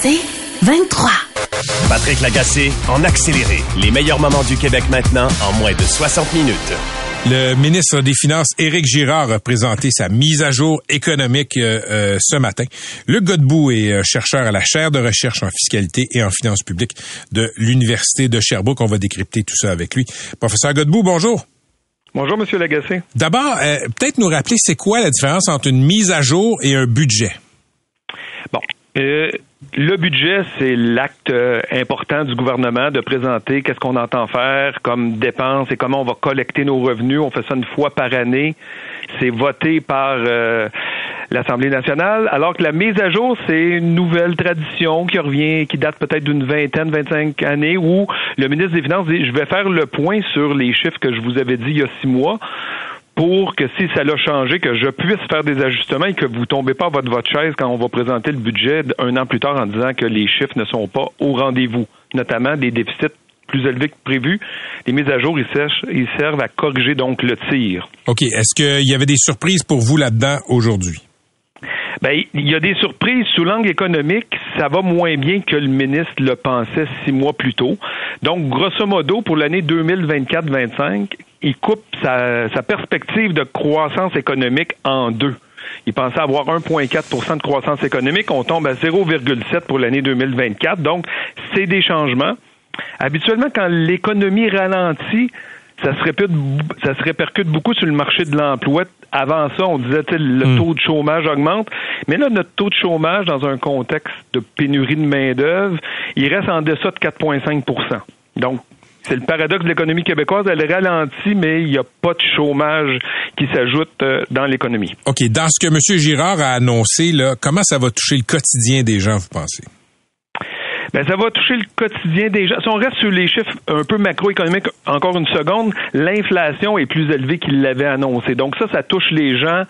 C'est 23. Patrick Lagacé en accéléré. Les meilleurs moments du Québec maintenant en moins de 60 minutes. Le ministre des Finances, Éric Girard, a présenté sa mise à jour économique euh, euh, ce matin. Luc Godbout est euh, chercheur à la chaire de recherche en fiscalité et en finances publiques de l'Université de Sherbrooke. On va décrypter tout ça avec lui. Professeur Godbout, bonjour. Bonjour, Monsieur Lagacé. D'abord, peut-être nous rappeler c'est quoi la différence entre une mise à jour et un budget? Bon, euh, le budget, c'est l'acte euh, important du gouvernement de présenter qu'est-ce qu'on entend faire comme dépenses et comment on va collecter nos revenus. On fait ça une fois par année. C'est voté par euh, l'Assemblée nationale, alors que la mise à jour, c'est une nouvelle tradition qui revient, qui date peut-être d'une vingtaine, vingt-cinq années, où le ministre des Finances dit, je vais faire le point sur les chiffres que je vous avais dit il y a six mois pour que si ça l'a changé, que je puisse faire des ajustements et que vous tombez pas votre, chaise quand on va présenter le budget un an plus tard en disant que les chiffres ne sont pas au rendez-vous, notamment des déficits plus élevés que prévu. Les mises à jour, ils servent, ils servent à corriger donc le tir. OK. Est-ce qu'il y avait des surprises pour vous là-dedans aujourd'hui? Ben, il y a des surprises sous l'angle économique. Ça va moins bien que le ministre le pensait six mois plus tôt. Donc, grosso modo, pour l'année 2024-25, il coupe sa, perspective de croissance économique en deux. Il pensait avoir 1,4% de croissance économique. On tombe à 0,7 pour l'année 2024. Donc, c'est des changements. Habituellement, quand l'économie ralentit, ça se, ça se répercute beaucoup sur le marché de l'emploi. Avant ça, on disait que le hmm. taux de chômage augmente. Mais là, notre taux de chômage, dans un contexte de pénurie de main-d'œuvre, il reste en deçà de 4,5% Donc, c'est le paradoxe de l'économie québécoise. Elle ralentit, mais il n'y a pas de chômage qui s'ajoute euh, dans l'économie. OK. Dans ce que M. Girard a annoncé, là, comment ça va toucher le quotidien des gens, vous pensez? Ben, ça va toucher le quotidien des gens. Si on reste sur les chiffres un peu macroéconomiques, encore une seconde, l'inflation est plus élevée qu'il l'avait annoncé. Donc ça, ça touche les gens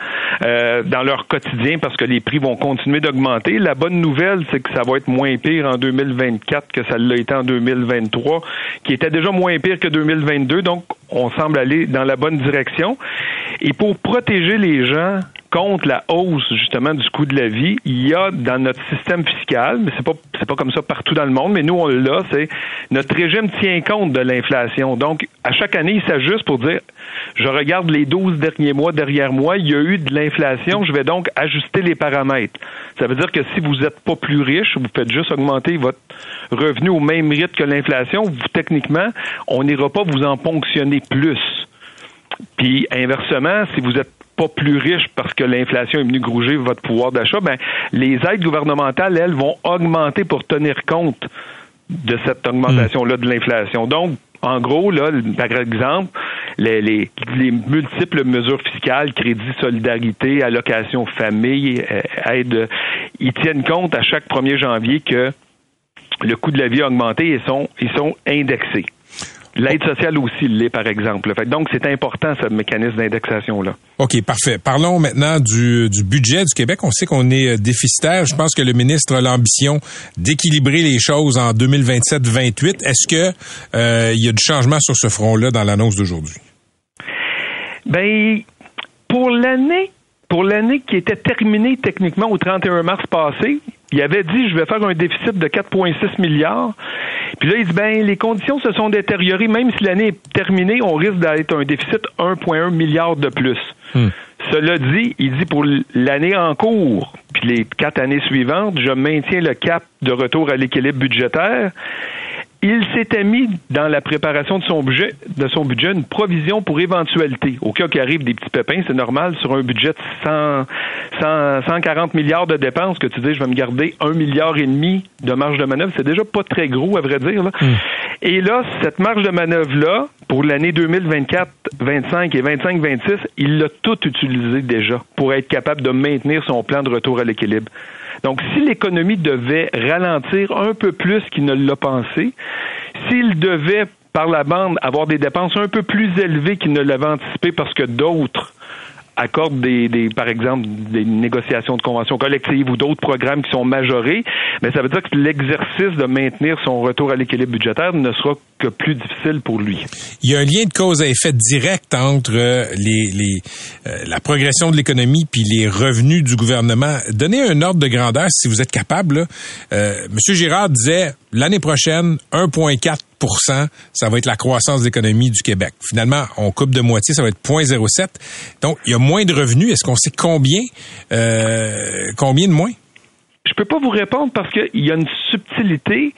euh, dans leur quotidien parce que les prix vont continuer d'augmenter. La bonne nouvelle, c'est que ça va être moins pire en 2024 que ça l'a été en 2023, qui était déjà moins pire que 2022. Donc, on semble aller dans la bonne direction. Et pour protéger les gens contre la hausse justement du coût de la vie, il y a dans notre système fiscal, mais c'est pas c'est pas comme ça partout dans le monde, mais nous on l'a, c'est notre régime tient compte de l'inflation. Donc à chaque année, il s'ajuste pour dire je regarde les 12 derniers mois derrière moi, il y a eu de l'inflation, je vais donc ajuster les paramètres. Ça veut dire que si vous n'êtes pas plus riche, vous faites juste augmenter votre revenu au même rythme que l'inflation, vous techniquement, on n'ira pas vous en ponctionner plus. Puis inversement, si vous êtes pas plus riche parce que l'inflation est venue grouger votre pouvoir d'achat, ben les aides gouvernementales, elles, vont augmenter pour tenir compte de cette augmentation-là de l'inflation. Donc, en gros, par exemple, les, les, multiples mesures fiscales, crédit, solidarité, allocation famille, euh, aide, ils tiennent compte à chaque 1er janvier que le coût de la vie a augmenté et ils sont indexés. L'aide sociale aussi l'est, par exemple. donc, c'est important, ce mécanisme d'indexation-là. OK, parfait. Parlons maintenant du, budget du Québec. On sait qu'on est euh, déficitaire. Je pense que le ministre a l'ambition d'équilibrer les choses en 2027-28. Est-ce que euh, il y a du changement sur ce front-là dans l'annonce d'aujourd'hui? Ben, pour l'année pour l'année qui était terminée techniquement au 31 mars passé, il avait dit je vais faire un déficit de 4,6 milliards. Puis là, il dit ben les conditions se sont détériorées. Même si l'année est terminée, on risque d'être un déficit 1,1 milliard de plus. Hmm. Cela dit, il dit pour l'année en cours, puis les quatre années suivantes, je maintiens le cap de retour à l'équilibre budgétaire il s'était mis dans la préparation de son budget, de son budget une provision pour éventualité. Au cas qu'il arrive des petits pépins, c'est normal sur un budget de 100, 140 milliards de dépenses que tu dis je vais me garder un milliard et demi de marge de manœuvre, c'est déjà pas très gros à vrai dire. Là. Hmm. Et là, cette marge de manœuvre-là, pour l'année 2024, 25 et 25, 26, il l'a tout utilisé déjà pour être capable de maintenir son plan de retour à l'équilibre. Donc, si l'économie devait ralentir un peu plus qu'il ne l'a pensé, s'il devait par la bande avoir des dépenses un peu plus élevées qu'il ne l'avait anticipé parce que d'autres accorde des, par exemple, des négociations de conventions collectives ou d'autres programmes qui sont majorés, mais ça veut dire que l'exercice de maintenir son retour à l'équilibre budgétaire ne sera que plus difficile pour lui. Il y a un lien de cause à effet direct entre euh, les, euh, la progression de l'économie puis les revenus du gouvernement. Donnez un ordre de grandeur si vous êtes capable. Euh, Monsieur Girard disait l'année prochaine 1,4 ça va être la croissance de l'économie du Québec. Finalement, on coupe de moitié, ça va être 0,07. Donc, il y a moins de revenus. Est-ce qu'on sait combien, euh, combien de moins? Je peux pas vous répondre parce qu'il y a une subtilité.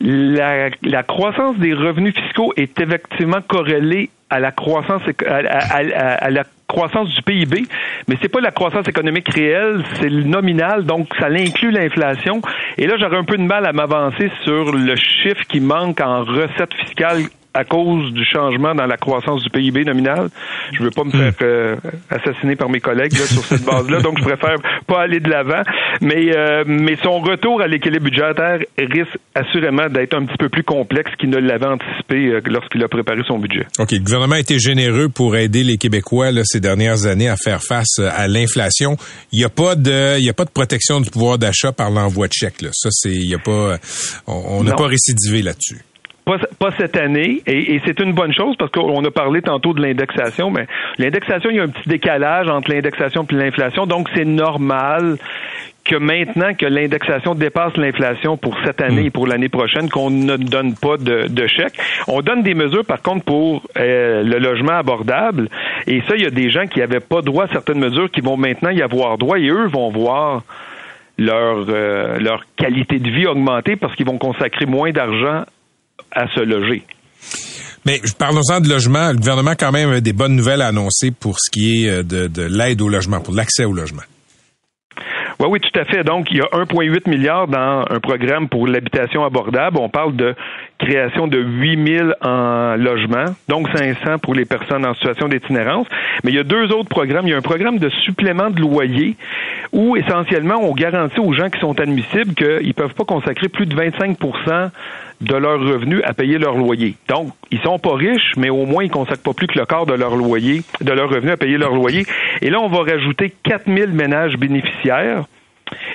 La, croissance des revenus fiscaux est effectivement corrélée à la croissance à, la croissance du PIB, mais c'est pas la croissance économique réelle, c'est le nominal, donc ça inclut l'inflation. Et là, j'aurais un peu de mal à m'avancer sur le chiffre qui manque en recettes fiscales à cause du changement dans la croissance du PIB nominal. Je veux pas me faire euh, assassiner par mes collègues sur cette base-là, donc je préfère pas aller de l'avant. Mais euh, mais son retour à l'équilibre budgétaire risque assurément d'être un petit peu plus complexe qu'il ne l'avait anticipé euh, lorsqu'il a préparé son budget. OK, le gouvernement a été généreux pour aider les Québécois là, ces dernières années à faire face à l'inflation. Il n'y a pas de il y a pas de protection du pouvoir d'achat par l'envoi de chèques là. Ça c'est il y a pas on n'a pas récidivé là-dessus. Pas, cette année, et, c'est une bonne chose parce qu'on a parlé tantôt de l'indexation, mais l'indexation, il y a un petit décalage entre l'indexation et l'inflation, donc c'est normal que maintenant que l'indexation dépasse l'inflation pour cette année et pour l'année prochaine, qu'on ne donne pas de, de chèque. On donne des mesures, par contre, pour euh, le logement abordable. Et ça, il y a des gens qui n'avaient pas droit à certaines mesures qui vont maintenant y avoir droit et eux vont voir leur, euh, leur qualité de vie augmenter parce qu'ils vont consacrer moins d'argent à se loger. Mais parlons-en de logement. Le gouvernement a quand même des bonnes nouvelles à annoncer pour ce qui est euh, de, de l'aide au logement, pour l'accès au logement. Oui, oui, tout à fait. Donc, il y a 1,8 milliard dans un programme pour l'habitation abordable. On parle de création de 8 000 en logement, donc 500 pour les personnes en situation d'itinérance. Mais il y a deux autres programmes. Il y a un programme de supplément de loyer où, essentiellement, on garantit aux gens qui sont admissibles qu'ils ne peuvent pas consacrer plus de 25% de leurs revenus à payer leur loyer. Donc, ils sont pas riches, mais au moins ils consacrent pas plus que le quart de leur loyer, de leurs revenus à payer leur loyer. Et là, on va rajouter 4000 ménages bénéficiaires.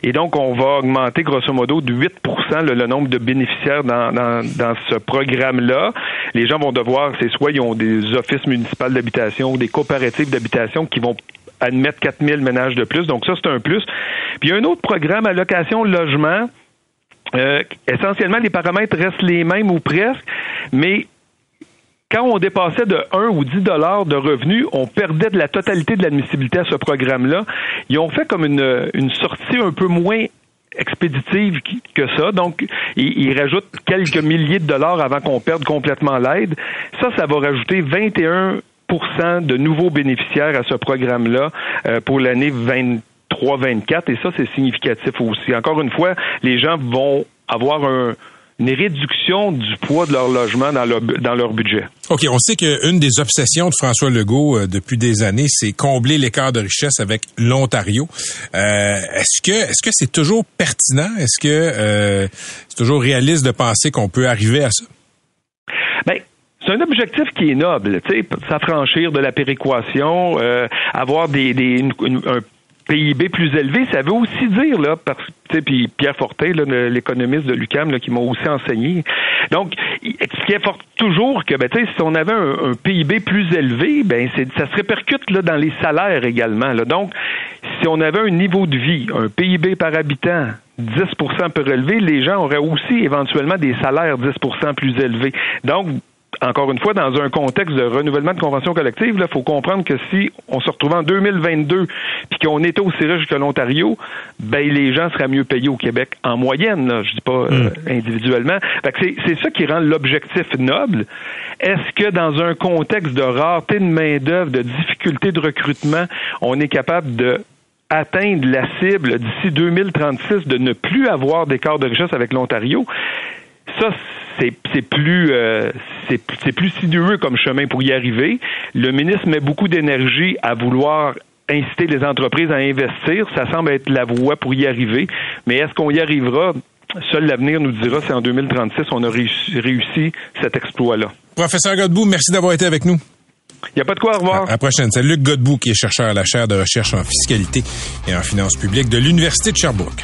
Et donc, on va augmenter grosso modo de 8% le, nombre de bénéficiaires dans, dans, ce programme-là. Les gens vont devoir, c'est soit ils ont des offices municipaux d'habitation ou des coopératives d'habitation qui vont admettre 4000 ménages de plus. Donc, ça, c'est un plus. Puis, il y a un autre programme, allocation logement, euh, essentiellement, les paramètres restent les mêmes ou presque, mais quand on dépassait de 1 ou 10 dollars de revenus, on perdait de la totalité de l'admissibilité à ce programme-là. Ils ont fait comme une, une sortie un peu moins expéditive que ça. Donc, ils, rajoutent quelques milliers de dollars avant qu'on perde complètement l'aide. Ça, ça va rajouter 21% de nouveaux bénéficiaires à ce programme-là euh, pour l'année 20 3,24 et ça, c'est significatif aussi. Encore une fois, les gens vont avoir une réduction du poids de leur logement dans leur, dans leur budget. OK, on sait qu'une des obsessions de François Legault euh, depuis des années, c'est combler l'écart de richesse avec l'Ontario. Euh, est-ce que est-ce que c'est toujours pertinent? Est-ce que euh, c'est toujours réaliste de penser qu'on peut arriver à ça? Ben, c'est un objectif qui est noble, tu sais, s'affranchir de la péréquation, avoir des, des un PIB plus élevé, ça veut aussi dire, là, parce puis Pierre Fortin, l'économiste de l'UCAM, qui m'a aussi enseigné. Donc, qui est toujours que, ben, si on avait un, PIB plus élevé, ben, ça se répercute là, dans les salaires également. Là. Donc, si on avait un niveau de vie, un PIB par habitant 10% plus élevé, les gens auraient aussi éventuellement des salaires 10% plus élevés. Donc, encore une fois, dans un contexte de renouvellement de convention collective, il faut comprendre que si on se retrouvait en 2022 puis qu'on était aussi riche que l'Ontario, ben les gens seraient mieux payés au Québec en moyenne. Là, je dis pas euh, hmm. individuellement. c'est ça qui rend l'objectif noble. Est-ce que dans un contexte de rareté de main d'œuvre, de difficulté de recrutement, on est capable de atteindre la cible d'ici 2036 de ne plus avoir d'écart de richesse avec l'Ontario? Ça, c'est c'est plus euh, c'est c'est plus sinueux comme chemin pour y arriver. Le ministre met beaucoup d'énergie à vouloir inciter les entreprises à investir. Ça semble être la voie pour y arriver. Mais est-ce qu'on y arrivera? Seul l'avenir nous dira si en 2036 on a réussi, réussi cet exploit-là. Professeur Godbout, merci d'avoir été avec nous. Il n'y a pas de quoi, au revoir. À la prochaine. C'est Luc Godbout qui est chercheur à la chaire de recherche en fiscalité et en finances publiques de l'Université de Sherbrooke.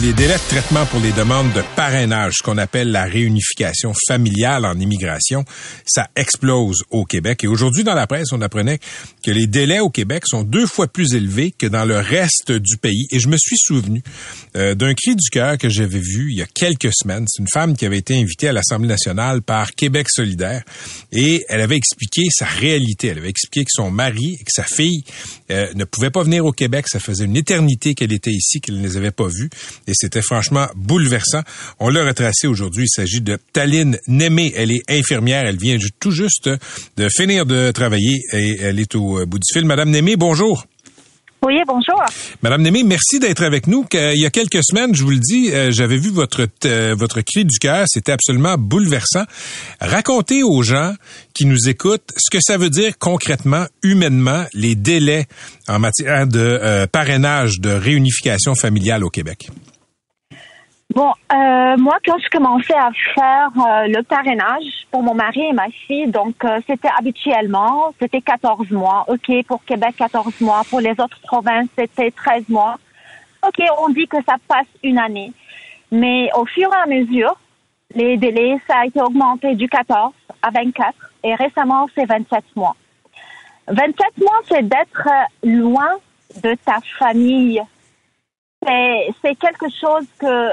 Les délais de traitement pour les demandes de parrainage, ce qu'on appelle la réunification familiale en immigration, ça explose au Québec. Et aujourd'hui, dans la presse, on apprenait que les délais au Québec sont deux fois plus élevés que dans le reste du pays. Et je me suis souvenu euh, d'un cri du cœur que j'avais vu il y a quelques semaines. C'est une femme qui avait été invitée à l'Assemblée nationale par Québec solidaire et elle avait expliqué sa réalité. Elle avait expliqué que son mari et que sa fille euh, ne pouvaient pas venir au Québec. Ça faisait une éternité qu'elle était ici, qu'elle ne les avait pas vus et c'était franchement bouleversant. On l'a retracé aujourd'hui. Il s'agit de Taline Némé. Elle est infirmière. Elle vient tout juste de finir de travailler et elle est au euh, bout du fil. Madame Némé, bonjour. Oui, bonjour. Madame Némé, merci d'être avec nous. Il y a quelques semaines, je vous le dis, euh, j'avais vu votre euh, votre cri du cœur. C'était absolument bouleversant. Racontez aux gens qui nous écoutent ce que ça veut dire concrètement, humainement, les délais en matière de euh, parrainage de réunification familiale au Québec. Bon, euh, moi, quand je commençais à faire euh, le parrainage pour mon mari et ma fille, donc euh, c'était habituellement, c'était 14 mois. OK, pour Québec, 14 mois. Pour les autres provinces, c'était 13 mois. OK, on dit que ça passe une année. Mais au fur et à mesure, les délais, ça a été augmenté du 14 à 24 et récemment, c'est 27 mois. 27 mois, c'est d'être euh, loin de ta famille. C'est c'est quelque chose que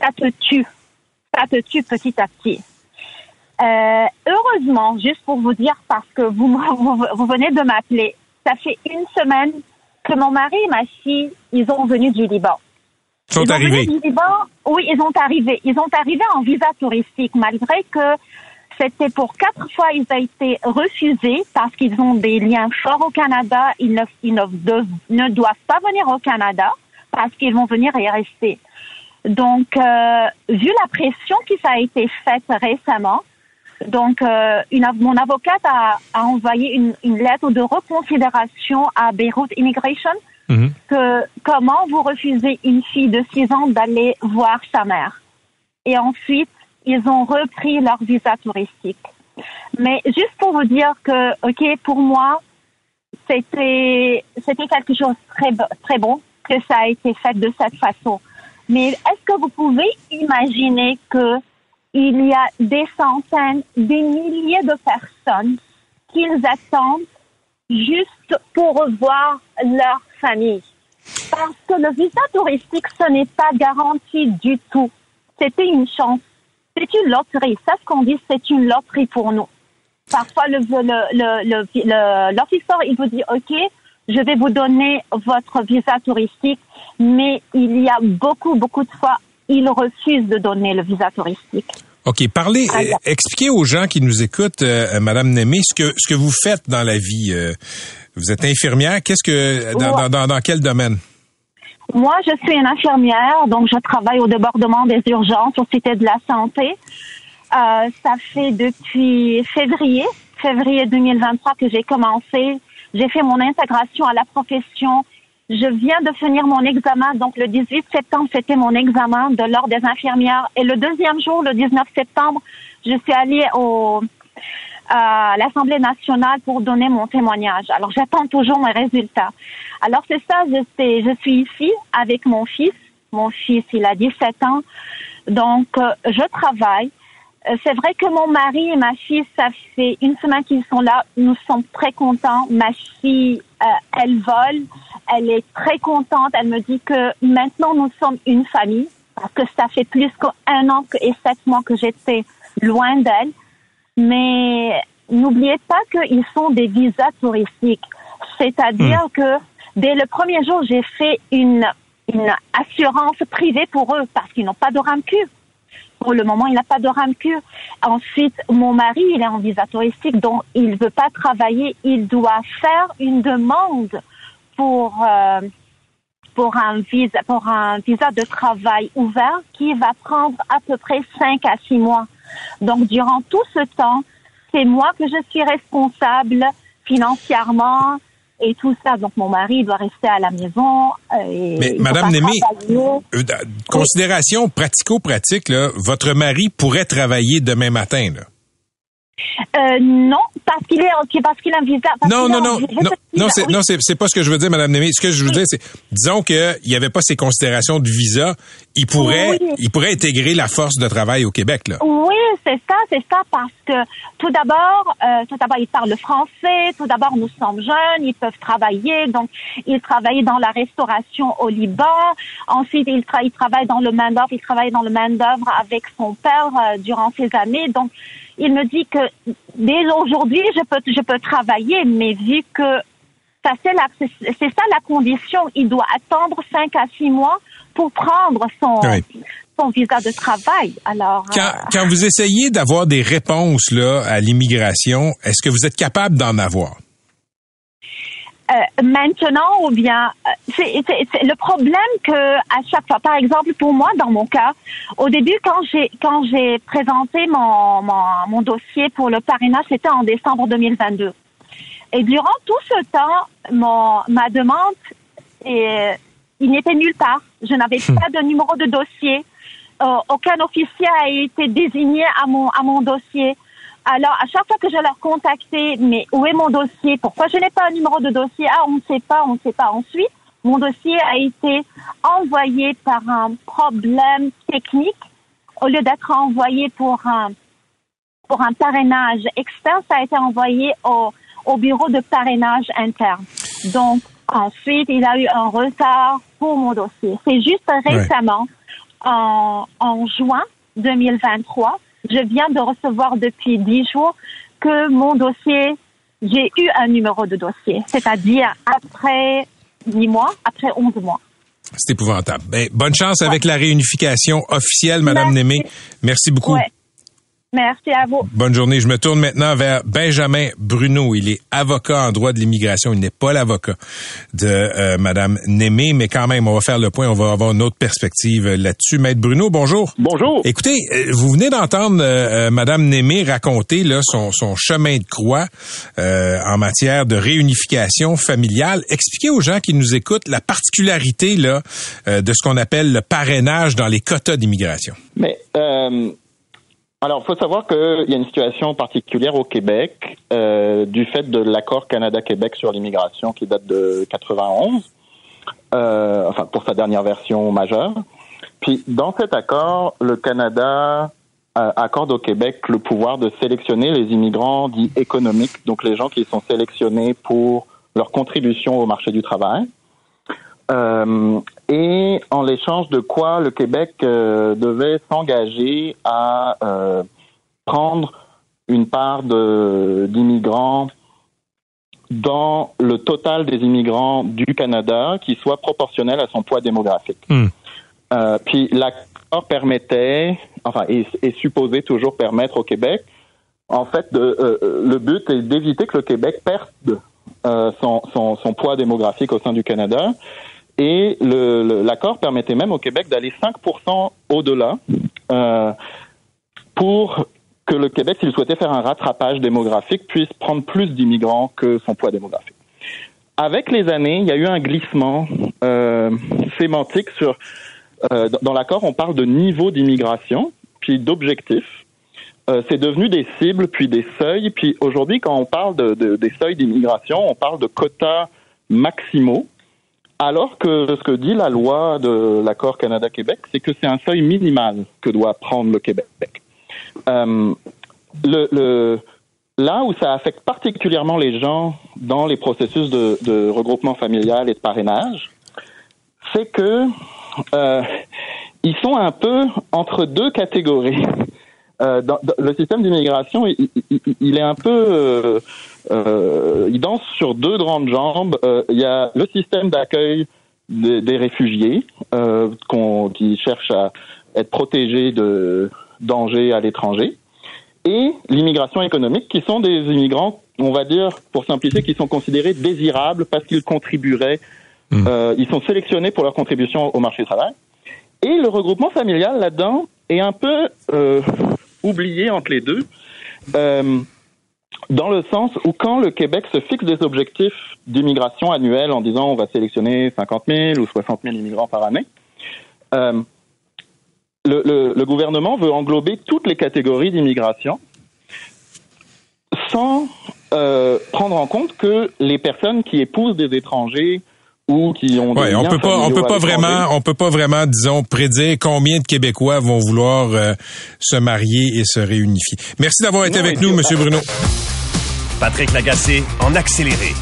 ça te tue. Ça te tue petit à petit. Euh, heureusement, juste pour vous dire, parce que vous, vous, vous venez de m'appeler, ça fait une semaine que mon mari et ma fille, ils ont venu du Liban. Ils sont Ils arrivés. du Liban, oui, ils ont arrivé. Ils ont arrivé en visa touristique, malgré que c'était pour quatre fois, ils ont été refusés parce qu'ils ont des liens forts au Canada. Ils ne, ils ne, de- ne doivent pas venir au Canada parce qu'ils vont venir et rester. Donc, euh, vu la pression qui a été faite récemment, donc euh, une, mon avocate a, a envoyé une, une lettre de reconsidération à Beirut Immigration Mhm. que comment vous refusez une fille de 6 ans d'aller voir sa mère. Et ensuite, ils ont repris leur visa touristique. Mais juste pour vous dire que, OK, pour moi, c'était c'était quelque chose de très très bon que ça a été fait de cette façon. Mais est-ce que vous pouvez imaginer que il y a des centaines, des milliers de personnes qu'ils attendent juste pour revoir leur famille? Parce que le visa touristique, ce n'est pas garanti du tout. C'était une chance. C'est une loterie. C'est ce qu'on dit, c'est une loterie pour nous. Parfois, le, le, le, le, l'officier, il vous dit, OK, je vais vous donner votre visa touristique, mais il y a beaucoup, beaucoup de fois, il refuse de donner le visa touristique. OK, parlez, euh, expliquez aux gens qui nous écoutent, euh, Madame Némé, ce que ce que vous faites dans la vie. euh, vous êtes infirmière. Qu'est-ce que dans, Ouais. dans, dans, dans quel domaine? Moi, je suis une infirmière, donc je travaille au débordement des urgences au Cité de la Santé. Euh, ça fait depuis février, février 2023 que j'ai commencé. J'ai fait mon intégration à la profession. Je viens de finir mon examen, donc le 18 septembre, c'était mon examen de l'ordre des infirmières. Et le deuxième jour, le 19 septembre, je suis allée au, à l'Assemblée nationale pour donner mon témoignage. Alors, j'attends toujours mes résultats. Alors, c'est ça, je, suis ici avec mon fils. Mon fils, il a 17 ans. Donc, euh, je travaille. Euh, c'est vrai que mon mari et ma fille, ça fait une semaine qu'ils sont là. Nous sommes très contents. Ma fille, euh, elle vole. Elle est très contente. Elle me dit que maintenant nous sommes une famille parce que ça fait plus qu'un an et sept mois que j'étais loin d'elle. Mais n'oubliez pas qu'ils sont des visas touristiques. C'est-à-dire que dès le premier jour, j'ai fait une, une assurance privée pour eux parce qu'ils n'ont pas de RAMQ. Pour le moment, il n'a pas de RAMQ. Ensuite, mon mari, il est en visa touristique, donc il ne veut pas travailler. Il doit faire une demande pour, euh, pour, un visa, pour un visa de travail ouvert qui va prendre à peu près 5 à 6 mois. Donc, durant tout ce temps, c'est moi que je suis responsable financièrement et tout ça. Donc, mon mari doit rester à la maison. euh, Et Mais Madame Némé, euh, considération pratico-pratique, là, votre mari pourrait travailler demain matin. Là. Euh, non, parce qu'il est parce qu'il a un visa. Non, non, non, non, non, c'est, non, c'est, c'est pas ce que je veux dire, Madame Némé. Ce que je veux dire, c'est, disons qu'il n'y avait pas ces considérations de visa, il pourrait, il pourrait intégrer la force de travail au Québec, là. Oui, c'est ça, c'est ça, parce que tout d'abord, euh, tout d'abord, ils parlent français. Tout d'abord, nous sommes jeunes, ils peuvent travailler. Donc, ils travaillent dans la restauration au Liban. Ensuite, ils, tra- ils travaillent dans le main d'œuvre. Il travaille dans le main d'œuvre avec son père euh, durant ces années. Donc, il me dit que dès aujourd'hui, je peux, je peux travailler, mais vu que ça, c'est la, c'est ça la condition. Il doit attendre cinq à six mois pour prendre son, Oui. son visa de travail. Alors, Quand, euh, quand vous essayez d'avoir des réponses là à l'immigration, est-ce que vous êtes capable d'en avoir? Euh, maintenant ou bien euh, c'est c'est- c'est le problème que à chaque fois par exemple pour moi dans mon cas au début quand j'ai quand j'ai présenté mon, mon mon dossier pour le parrainage c'était en décembre 2022 et durant tout ce temps mon ma demande et il n'était nulle part. Je n'avais pas de numéro de dossier. Euh, aucun officier a été désigné à mon à mon dossier alors, à chaque fois que je leur contactais, mais où est mon dossier? Pourquoi je n'ai pas un numéro de dossier? Ah, on ne sait pas, on ne sait pas. Ensuite, mon dossier a été envoyé par un problème technique. Au lieu d'être envoyé pour un, pour un parrainage externe, ça a été envoyé au, au bureau de parrainage interne. Donc, ensuite, il a eu un retard pour mon dossier. C'est juste récemment, en, en juin 2023, je viens de recevoir depuis dix jours que mon dossier, j'ai eu un numéro de dossier, c'est-à-dire après dix mois, après onze mois. C'est épouvantable. Ben, bonne chance avec la réunification officielle, Madame. Némé. Merci beaucoup. Ouais. Merci à vous. Bonne journée. Je me tourne maintenant vers Benjamin Bruno. Il est avocat en droit de l'immigration. Il n'est pas l'avocat de euh, Madame Némé, mais quand même, on va faire le point. On va avoir une autre perspective là-dessus. Maître Bruno, bonjour. Bonjour. Écoutez, euh, vous venez d'entendre euh, euh, Madame Némé raconter là, son, son chemin de croix euh, en matière de réunification familiale. Expliquez aux gens qui nous écoutent la particularité là, euh, de ce qu'on appelle le parrainage dans les quotas d'immigration. Mais euh, alors, il faut savoir qu'il y a une situation particulière au Québec euh, du fait de l'accord Canada-Québec sur l'immigration qui date de 91, euh, enfin pour sa dernière version majeure. Puis dans cet accord, le Canada euh, accorde au Québec le pouvoir de sélectionner les immigrants dits économiques, donc les gens qui sont sélectionnés pour leur contribution au marché du travail. Et en l'échange de quoi le Québec euh, devait s'engager à euh, prendre une part d'immigrants dans le total des immigrants du Canada qui soit proportionnel à son poids démographique. Hmm. Euh, puis l'accord permettait, enfin, est, est supposé toujours permettre au Québec, en fait, de, le but est d'éviter que le Québec perde son, son, son poids démographique au sein du Canada. Et l'accord permettait même au Québec d'aller 5% au-delà euh, pour que le Québec, s'il souhaitait faire un rattrapage démographique, puisse prendre plus d'immigrants que son poids démographique. Avec les années, il y a eu un glissement euh, sémantique sur. euh, dans- l'accord, on parle de niveau d'immigration, puis d'objectifs. C'est devenu des cibles, puis des seuils. Puis aujourd'hui, quand on parle de, de- des seuils d'immigration, on parle de quotas maximaux. Alors que ce que dit la loi de l'accord Canada-Québec, c'est que c'est un seuil minimal que doit prendre le Québec. euh, le, le, là où ça affecte particulièrement les gens dans les processus de, de regroupement familial et de parrainage, c'est que euh, ils sont un peu entre deux catégories. Euh, dans, dans- le système d'immigration, il, il- il est un peu, euh, euh, il danse sur deux grandes jambes. Il y a le système d'accueil des, des réfugiés qui cherchent à être protégés de dangers à l'étranger, et l'immigration économique, qui sont des immigrants, on va dire, pour simplifier, qui sont considérés désirables parce qu'ils contribueraient, Hmm. euh, ils sont sélectionnés pour leur contribution au marché du travail. Et le regroupement familial là-dedans est un peu euh, oublié entre les deux, euh, dans le sens où quand le Québec se fixe des objectifs d'immigration annuels en disant on va sélectionner 50 000 ou 60 000 immigrants par année, euh, le, le- le gouvernement veut englober toutes les catégories d'immigration sans euh, prendre en compte que les personnes qui épousent des étrangers ou qui ont des Ouais, on peut pas, on peut pas vraiment, on peut pas vraiment, disons, prédire combien de Québécois vont vouloir euh, se marier et se réunifier. Merci d'avoir été Non, avec nous, Monsieur Bruno. Patrick Lagacé en accéléré.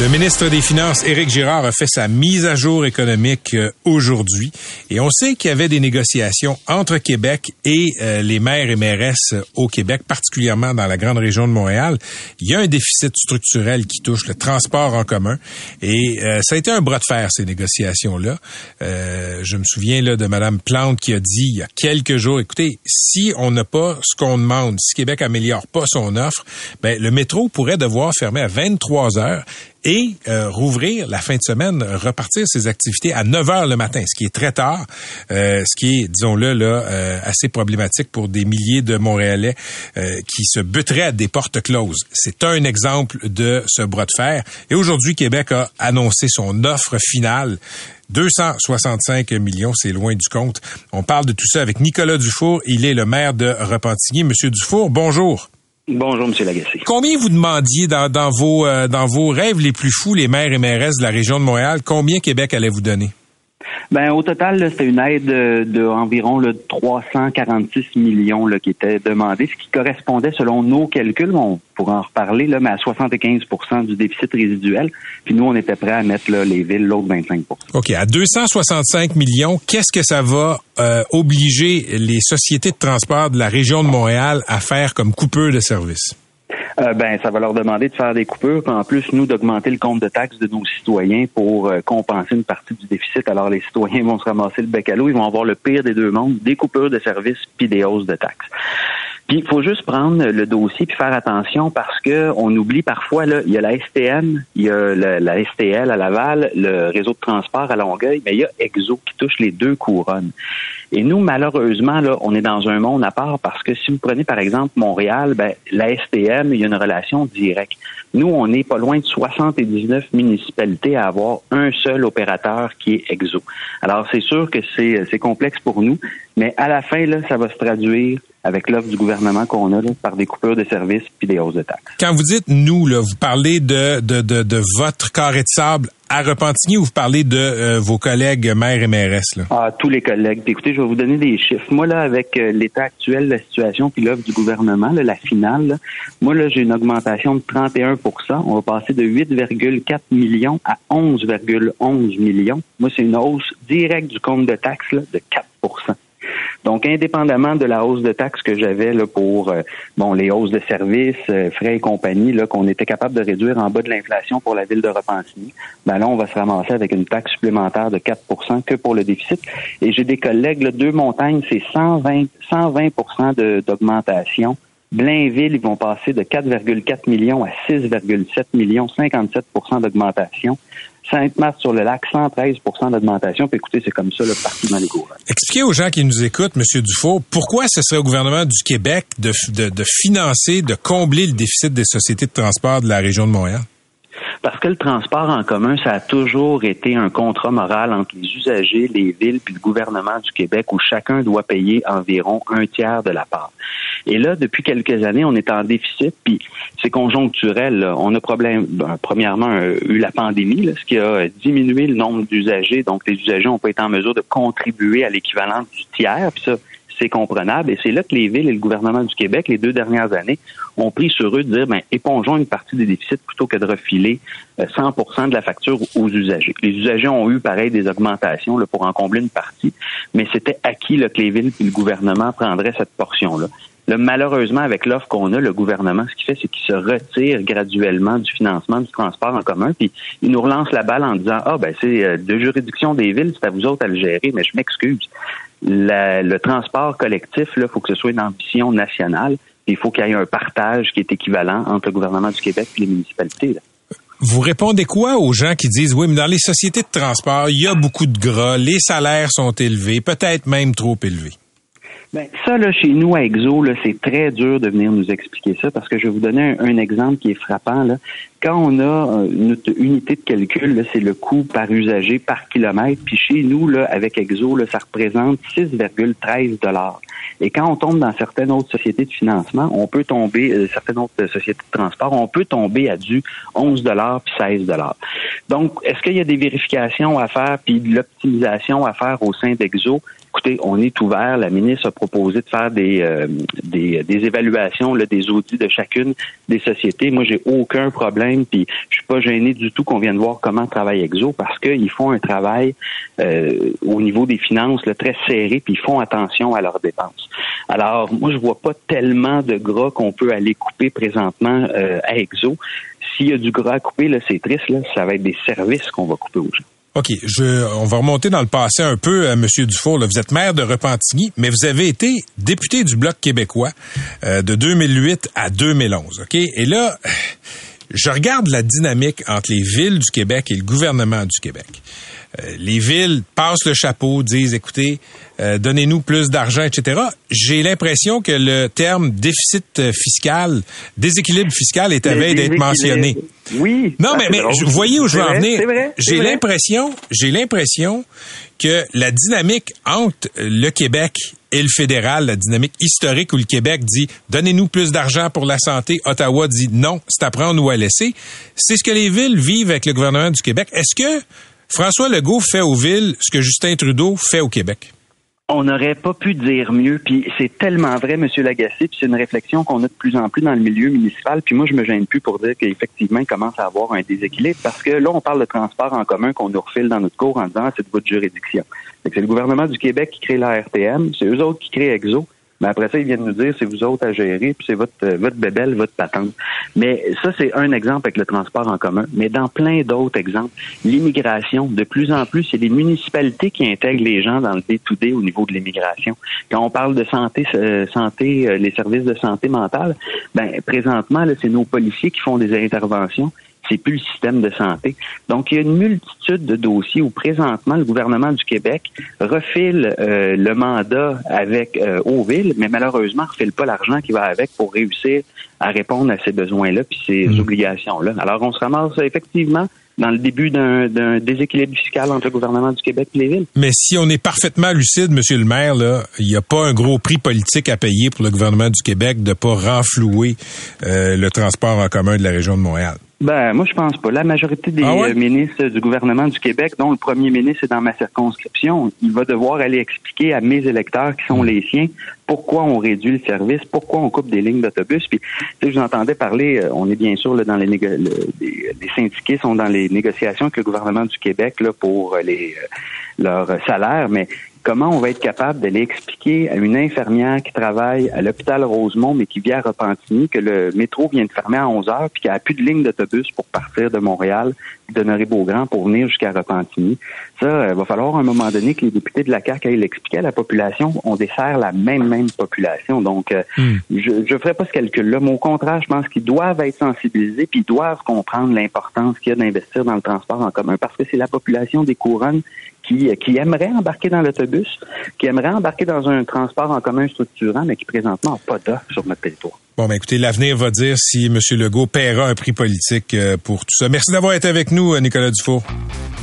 Le ministre des Finances, Éric Girard, a fait sa mise à jour économique euh, aujourd'hui. Et on sait qu'il y avait des négociations entre Québec et euh, les maires et mairesses au Québec, particulièrement dans la grande région de Montréal. Il y a un déficit structurel qui touche le transport en commun. Et euh, ça a été un bras de fer, ces négociations-là. Euh, je me souviens là, de Mme Plante qui a dit il y a quelques jours, écoutez, si on n'a pas ce qu'on demande, si Québec améliore pas son offre, ben, le métro pourrait devoir fermer à 23 heures et euh, rouvrir la fin de semaine, repartir ses activités à 9 heures le matin, ce qui est très tard, euh, ce qui est, disons-le, là, euh, assez problématique pour des milliers de Montréalais euh, qui se buteraient à des portes closes. C'est un exemple de ce bras de fer. Et aujourd'hui, Québec a annoncé son offre finale. 265 millions, c'est loin du compte. On parle de tout ça avec Nicolas Dufour. Il est le maire de Repentigny. Monsieur Dufour, bonjour. Bonjour, M. Lagacé. Combien vous demandiez dans, vos euh, dans vos rêves les plus fous, les maires et mairesses de la région de Montréal, combien Québec allait vous donner? Ben, au total, c'était une aide euh, de là, 346 millions là, qui était demandée, ce qui correspondait, selon nos calculs, on pourra en reparler, là, mais à 75% du déficit résiduel. Puis nous, on était prêts à mettre là, les villes l'autre 25% OK, à 265 millions, qu'est-ce que ça va euh, obliger les sociétés de transport de la région de Montréal à faire comme coupeur de service? Euh, ben, ça va leur demander de faire des coupures, puis en plus, nous, d'augmenter le compte de taxes de nos citoyens pour euh, compenser une partie du déficit. Alors, les citoyens vont se ramasser le bec à l'eau, ils vont avoir le pire des deux mondes, des coupures de services puis des hausses de taxes. Puis il faut juste prendre le dossier puis faire attention parce que on oublie parfois là, il y a la STM, il y a la, la STL à Laval, le réseau de transport à Longueuil, mais il y a Exo qui touche les deux couronnes. Et nous, malheureusement, là, on est dans un monde à part parce que si vous prenez par exemple Montréal, ben, la STM, il y a une relation directe. Nous, on est pas loin de 79 municipalités à avoir un seul opérateur qui est Exo. Alors, c'est sûr que c'est c'est complexe pour nous, mais à la fin, là, ça va se traduire avec l'offre du gouvernement qu'on a là, par des coupures de services puis des hausses de taxes. Quand vous dites nous, là, vous parlez de, de, de, de votre carré de sable à Repentigny ou vous parlez de euh, vos collègues maires et mairesses? Là? Ah, tous les collègues. Puis écoutez, je vais vous donner des chiffres. Moi, là, avec euh, l'état actuel de la situation puis l'offre du gouvernement, là, la finale, là, moi, là, j'ai une augmentation de 31% On va passer de 8,4 millions à 11,11 millions. Moi, c'est une hausse directe du compte de taxes là, de 4 donc, indépendamment de la hausse de taxes que j'avais pour euh, bon les hausses de services, euh, frais et compagnie, qu'on était capable de réduire en bas de l'inflation pour la ville de Repentigny, ben là on va se ramasser avec une taxe supplémentaire de 4% que pour le déficit. Et j'ai des collègues, là, deux montagnes, c'est 120 120 de- d'augmentation. Blainville, ils vont passer de 4,4 millions à 6,7 millions, 57% d'augmentation. Sainte-Marthe-sur-le-Lac, 113% d'augmentation. Puis écoutez, c'est comme ça là, partout dans les. Expliquez aux gens qui nous écoutent, M. Dufault, pourquoi ce serait au gouvernement du Québec de, de financer, de combler le déficit des sociétés de transport de la région de Montréal? Parce que le transport en commun, ça a toujours été un contrat moral entre les usagers, les villes puis le gouvernement du Québec où chacun doit payer environ un tiers de la part. Et là, depuis quelques années, on est en déficit, puis c'est conjoncturel. là. On a problème, ben, premièrement euh, eu la pandémie, ce qui a diminué le nombre d'usagers. Donc, les usagers n'ont pas été en mesure de contribuer à l'équivalent du tiers. Puis ça, c'est comprenable. Et c'est là que les villes et le gouvernement du Québec, les deux dernières années, ont pris sur eux de dire, ben, épongeons une partie des déficits plutôt que de refiler 100% euh, de la facture aux usagers. Les usagers ont eu, pareil, des augmentations là, pour en combler une partie, mais c'était acquis là, que les villes et le gouvernement prendraient cette portion-là. Là, malheureusement, avec l'offre qu'on a, le gouvernement, ce qu'il fait, c'est qu'il se retire graduellement du financement du transport en commun, puis il nous relance la balle en disant Ah, ben c'est euh, de juridiction des villes, c'est à vous autres à le gérer, mais je m'excuse. le transport collectif, il faut que ce soit une ambition nationale, puis il faut qu'il y ait un partage qui est équivalent entre le gouvernement du Québec et les municipalités. Vous répondez quoi aux gens qui disent oui, mais dans les sociétés de transport, il y a beaucoup de gras, les salaires sont élevés, peut-être même trop élevés? Ben, ça, là, chez nous, à Exo, c'est très dur de venir nous expliquer ça parce que je vais vous donner un, exemple qui est frappant. Là. Quand on a euh, une unité de calcul, c'est le coût par usager par kilomètre. Puis chez nous, là, avec Exo, là, ça représente 6,13 dollars. Et quand on tombe dans certaines autres sociétés de financement, on peut tomber, euh, certaines autres sociétés de transport, on peut tomber à du 11 dollars puis 16 dollars. Donc, est-ce qu'il y a des vérifications à faire puis de l'optimisation à faire au sein d'Exo? Écoutez, on est ouvert. La ministre a proposé de faire des, euh, des, évaluations, là, des audits de chacune des sociétés. Moi, j'ai aucun problème, puis je suis pas gêné du tout qu'on vienne voir comment travaille Exo parce qu'ils font un travail euh, au niveau des finances très serré, puis ils font attention à leurs dépenses. Alors, moi, je vois pas tellement de gras qu'on peut aller couper présentement euh, à Exo. S'il y a du gras à couper, là, c'est triste, là, ça va être des services qu'on va couper aux gens. OK, je, on va remonter dans le passé un peu, euh, Monsieur Dufour. Vous êtes maire de Repentigny, mais vous avez été député du Bloc québécois euh, de 2008 à 2011. OK, et là, je regarde la dynamique entre les villes du Québec et le gouvernement du Québec. Euh, les villes passent le chapeau, disent, écoutez, euh, donnez-nous plus d'argent, etc. J'ai l'impression que le terme déficit euh, fiscal, déséquilibre fiscal est à veille d'être mentionné. Oui. Non, mais, mais vous voyez où je veux en venir. J'ai l'impression, j'ai l'impression que la dynamique entre le Québec et le fédéral, la dynamique historique où le Québec dit donnez-nous plus d'argent pour la santé, Ottawa dit non, c'est à prendre ou à laisser. C'est ce que les villes vivent avec le gouvernement du Québec. Est-ce que François Legault fait aux villes ce que Justin Trudeau fait au Québec. On n'aurait pas pu dire mieux, puis c'est tellement vrai, Monsieur Lagacé, puis c'est une réflexion qu'on a de plus en plus dans le milieu municipal, puis moi je me gêne plus pour dire qu'effectivement il commence à avoir un déséquilibre, parce que là on parle de transport en commun qu'on nous refile dans notre cours en disant ah, c'est de votre juridiction. C'est le gouvernement du Québec qui crée la RTM, c'est eux autres qui créent EXO, mais après ça, ils viennent nous dire c'est vous autres à gérer, puis c'est votre euh, votre bébelle, votre patente. Mais ça, c'est un exemple avec le transport en commun. Mais dans plein d'autres exemples, l'immigration, de plus en plus, c'est les municipalités qui intègrent les gens dans le day-to-day au niveau de l'immigration. Quand on parle de santé, euh, santé, euh, les services de santé mentale, ben présentement, c'est nos policiers qui font des interventions c'est plus le système de santé. Donc, il y a une multitude de dossiers où présentement le gouvernement du Québec refile euh, le mandat avec euh, aux villes, mais malheureusement ne refile pas l'argent qui va avec pour réussir à répondre à ces besoins-là puis ces mmh. obligations-là. Alors, on se ramasse effectivement dans le début d'un déséquilibre fiscal entre le gouvernement du Québec et les villes. Mais si on est parfaitement lucide, Monsieur le maire, là, il n'y a pas un gros prix politique à payer pour le gouvernement du Québec de pas renflouer euh, le transport en commun de la région de Montréal. Ben, moi, je pense pas. La majorité des ah euh, ministres du gouvernement du Québec, dont le premier ministre est dans ma circonscription, il va devoir aller expliquer à mes électeurs qui sont les siens pourquoi on réduit le service, pourquoi on coupe des lignes d'autobus. Puis, tu sais, je vous entendais parler, euh, on est bien sûr là, dans les, les syndiqués sont dans les négociations avec le gouvernement du Québec là, pour euh, les leurs salaires, mais comment on va être capable d'aller expliquer à une infirmière qui travaille à l'hôpital Rosemont, mais qui vient à Repentigny, que le métro vient de fermer à 11 heures, puis qu'il n'y a plus de ligne d'autobus pour partir de Montréal, de Beaugrand pour venir jusqu'à Repentigny. Ça, il euh, va falloir à un moment donné que les députés de la CAQ aillent l'expliquer à la population. On dessert la même, même population. Donc, euh, hmm. je ne ferai pas ce calcul-là, mais au contraire, je pense qu'ils doivent être sensibilisés, puis ils doivent comprendre l'importance qu'il y a d'investir dans le transport en commun, parce que c'est la population des couronnes qui, qui aimerait embarquer dans l'autobus, qui aimerait embarquer dans un transport en commun structurant, mais qui présentement n'a pas d'offre sur notre territoire. Bon, ben écoutez, l'avenir va dire si M. Legault paiera un prix politique euh, pour tout ça. Merci d'avoir été avec nous, euh, Nicolas Dufour.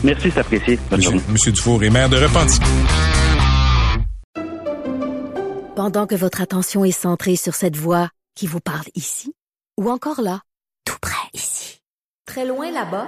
Merci, c'est apprécié. Bonne Monsieur, Monsieur Dufour est maire de Repentigny. Pendant que votre attention est centrée sur cette voix qui vous parle ici, ou encore là, tout près ici, très loin là-bas,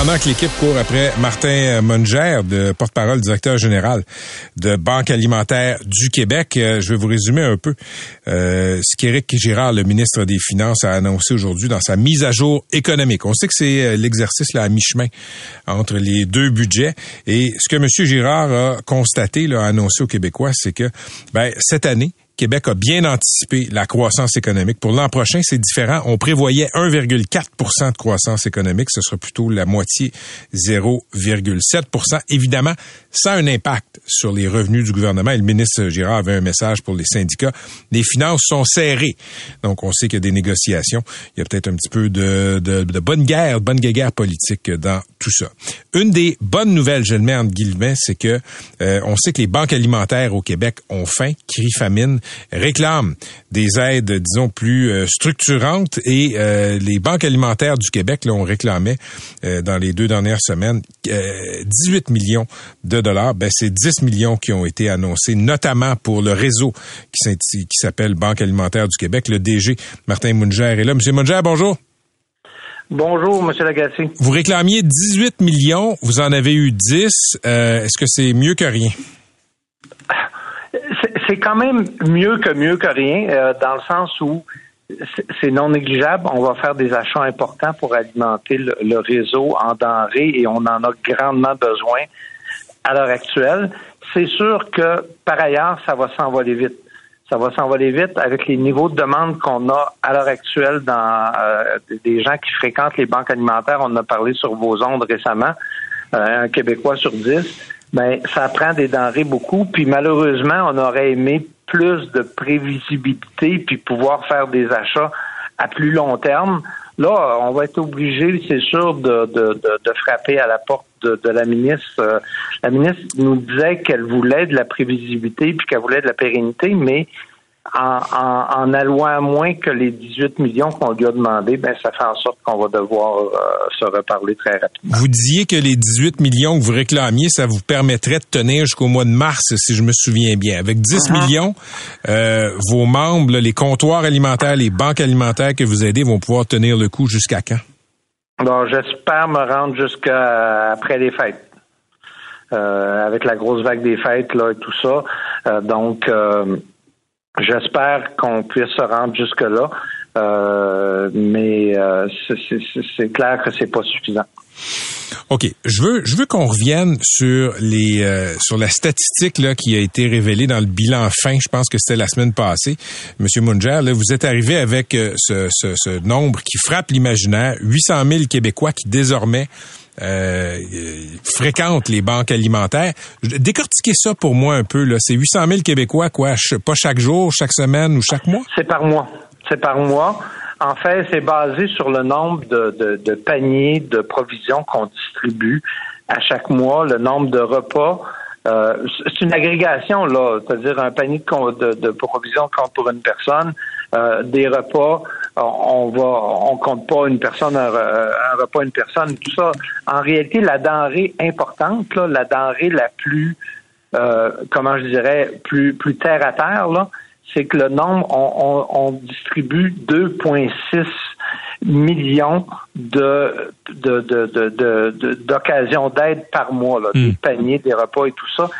Pendant que l'équipe court après Martin Munger, de porte-parole directeur général de Banque alimentaire du Québec, euh, je vais vous résumer un peu euh, ce qu'Éric Girard, le ministre des Finances, a annoncé aujourd'hui dans sa mise à jour économique. On sait que c'est euh, l'exercice là à mi-chemin entre les deux budgets. Et ce que M. Girard a constaté, là, a annoncé aux Québécois, c'est que ben, cette année, Québec a bien anticipé la croissance économique. Pour l'an prochain, c'est différent. On prévoyait 1,4% de croissance économique. Ce sera plutôt la moitié, 0,7% Évidemment, sans un impact sur les revenus du gouvernement. Et le ministre Girard avait un message pour les syndicats. Les finances sont serrées. Donc, on sait qu'il y a des négociations. Il y a peut-être un petit peu de, de, de bonne guerre, de bonne guerre politique dans tout ça. Une des bonnes nouvelles, je le mets entre guillemets, c'est que euh, on sait que les banques alimentaires au Québec ont faim, crient famine réclament des aides, disons, plus euh, structurantes et euh, les banques alimentaires du Québec, là, on réclamait euh, dans les deux dernières semaines 18 millions de dollars. Ben, c'est 10 millions qui ont été annoncés, notamment pour le réseau qui s'appelle Banque alimentaire du Québec. Le DG, Martin Munger, est là. Monsieur Munger, bonjour. Bonjour, Monsieur Lagacé. Vous réclamiez 18 millions, vous en avez eu 10. Est-ce que c'est mieux que rien? C'est quand même mieux que mieux que rien, euh, dans le sens où c'est non négligeable. On va faire des achats importants pour alimenter le, réseau en denrées et on en a grandement besoin à l'heure actuelle. C'est sûr que par ailleurs, ça va s'envoler vite. Ça va s'envoler vite avec les niveaux de demande qu'on a à l'heure actuelle dans euh, des gens qui fréquentent les banques alimentaires. On en a parlé sur vos ondes récemment, euh, un Québécois sur dix ben ça prend des denrées beaucoup. Puis malheureusement, on aurait aimé plus de prévisibilité puis pouvoir faire des achats à plus long terme. Là, on va être obligé, c'est sûr, de, de, de, frapper à la porte de, la ministre. Euh, la ministre nous disait qu'elle voulait de la prévisibilité puis qu'elle voulait de la pérennité, mais en, en, allouant moins que les 18 millions qu'on lui a demandé, ben ça fait en sorte qu'on va devoir euh, se reparler très rapidement. Vous disiez que les 18 millions que vous réclamiez, ça vous permettrait de tenir jusqu'au mois de mars, si je me souviens bien. Avec 10 uh-huh. millions, euh, vos membres, les comptoirs alimentaires, les banques alimentaires que vous aidez vont pouvoir tenir le coup jusqu'à quand? Bon, j'espère me rendre jusqu'à après les fêtes. Euh, avec la grosse vague des fêtes là et tout ça. donc J'espère qu'on puisse se rendre jusque-là, euh, mais euh, c'est clair que c'est pas suffisant. OK, je veux je veux qu'on revienne sur les euh, sur la statistique là qui a été révélée dans le bilan fin, je pense que c'était la semaine passée. Monsieur Munger, là, vous êtes arrivé avec ce, ce, ce nombre qui frappe l'imaginaire, 800 000 Québécois qui désormais euh, fréquentent les banques alimentaires. Décortiquez ça pour moi un peu. C'est 800 000 Québécois, quoi, pas chaque jour, chaque semaine ou chaque mois? C'est par mois. C'est par mois. En fait, c'est basé sur le nombre de, de, paniers de provisions qu'on distribue à chaque mois, le nombre de repas. Euh, c'est une agrégation, là, c'est-à-dire un panier de, de, provisions compte pour une personne, euh, des repas, on va, on compte pas une personne, un, repas, une personne, tout ça. En réalité, la denrée importante, là, la denrée la plus, euh, comment je dirais, plus, plus terre à terre, là, c'est que le nombre, on, on, distribue 2,6 millions de, de, de, d'occasions d'aide par mois, là, des hmm. paniers, des repas et tout ça.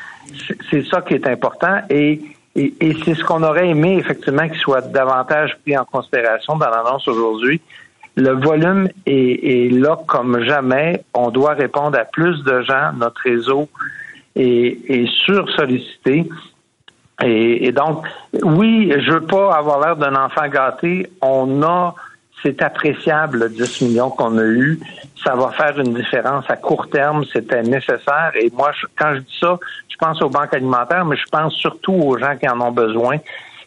C'est ça qui est important. Et et, c'est ce qu'on aurait aimé, effectivement, qu'il soit davantage pris en considération dans l'annonce aujourd'hui. Le volume est, là comme jamais. On doit répondre à plus de gens. Notre réseau est, est sursollicité. Et, et, donc, oui, je veux pas avoir l'air d'un enfant gâté. On a c'est appréciable, le 10 millions qu'on a eu. Ça va faire une différence à court terme. C'était nécessaire. Et moi, quand je dis ça, je pense aux banques alimentaires, mais je pense surtout aux gens qui en ont besoin,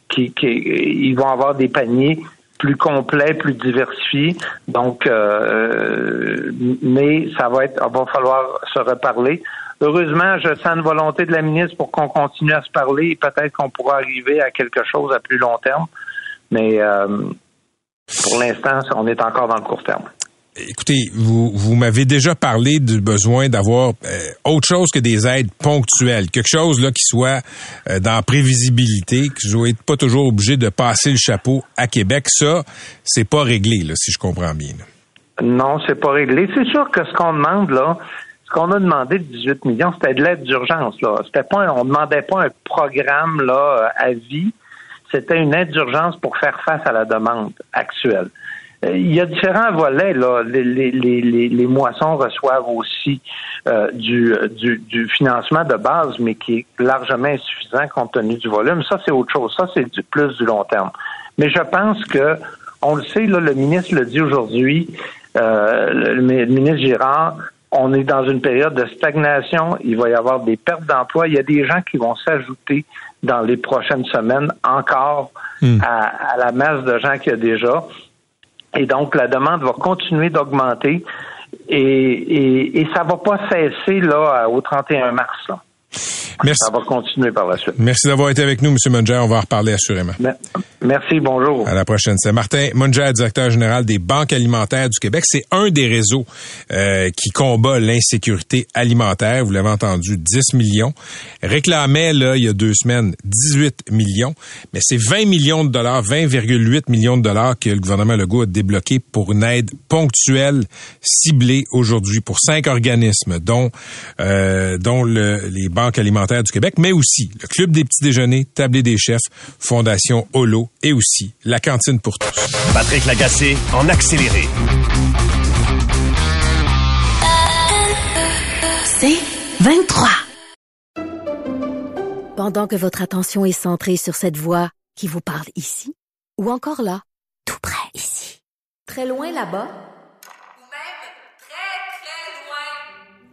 qui, qui ils vont avoir des paniers plus complets, plus diversifiés. Donc, euh, mais ça va être, va falloir se reparler. heureusement, je sens une volonté de la ministre pour qu'on continue à se parler et peut-être qu'on pourra arriver à quelque chose à plus long terme. Mais euh, pour l'instant, on est encore dans le court terme. Écoutez, vous, vous m'avez déjà parlé du besoin d'avoir euh, autre chose que des aides ponctuelles, quelque chose là qui soit euh, dans la prévisibilité, que je ne pas toujours obligé de passer le chapeau à Québec. Ça, c'est pas réglé, là, si je comprends bien. Non, c'est pas réglé. C'est sûr que ce qu'on demande là, ce qu'on a demandé de 18 millions, c'était de l'aide d'urgence. Là, c'était pas, on demandait pas un programme là à vie. C'était une aide d'urgence pour faire face à la demande actuelle. Euh, il y a différents volets. Là. Les, moissons reçoivent aussi euh, du, financement de base, mais qui est largement insuffisant compte tenu du volume. Ça, c'est autre chose. Ça, c'est du plus du long terme. Mais je pense que, on le sait, là, le ministre le dit aujourd'hui, euh, le, le ministre Girard, on est dans une période de stagnation. Il va y avoir des pertes d'emploi. Il y a des gens qui vont s'ajouter dans les prochaines semaines encore hmm. à, à, la masse de gens qu'il y a déjà. Et donc, la demande va continuer d'augmenter et, et, et ça va pas cesser là au 31 mars. Là. Merci. Ça va continuer par la suite. Merci d'avoir été avec nous, M. Munger. On va en reparler assurément. Merci, bonjour. À la prochaine. C'est Martin Munger, directeur général des banques alimentaires du Québec. C'est un des réseaux euh, qui combat l'insécurité alimentaire. Vous l'avez entendu, 10 millions. Réclamait, là, il y a deux semaines, 18 millions. Mais c'est 20 millions de dollars, 20,8 millions de dollars que le gouvernement Legault a débloqué pour une aide ponctuelle ciblée aujourd'hui pour cinq organismes, dont, euh, dont le, les banques alimentaires du Québec, mais aussi le Club des petits déjeuners, Tablé des chefs, Fondation Holo et aussi la cantine pour tous. Patrick Lagacé en accéléré. C'est 23. Pendant que votre attention est centrée sur cette voix qui vous parle ici, ou encore là, tout près ici, très loin là-bas,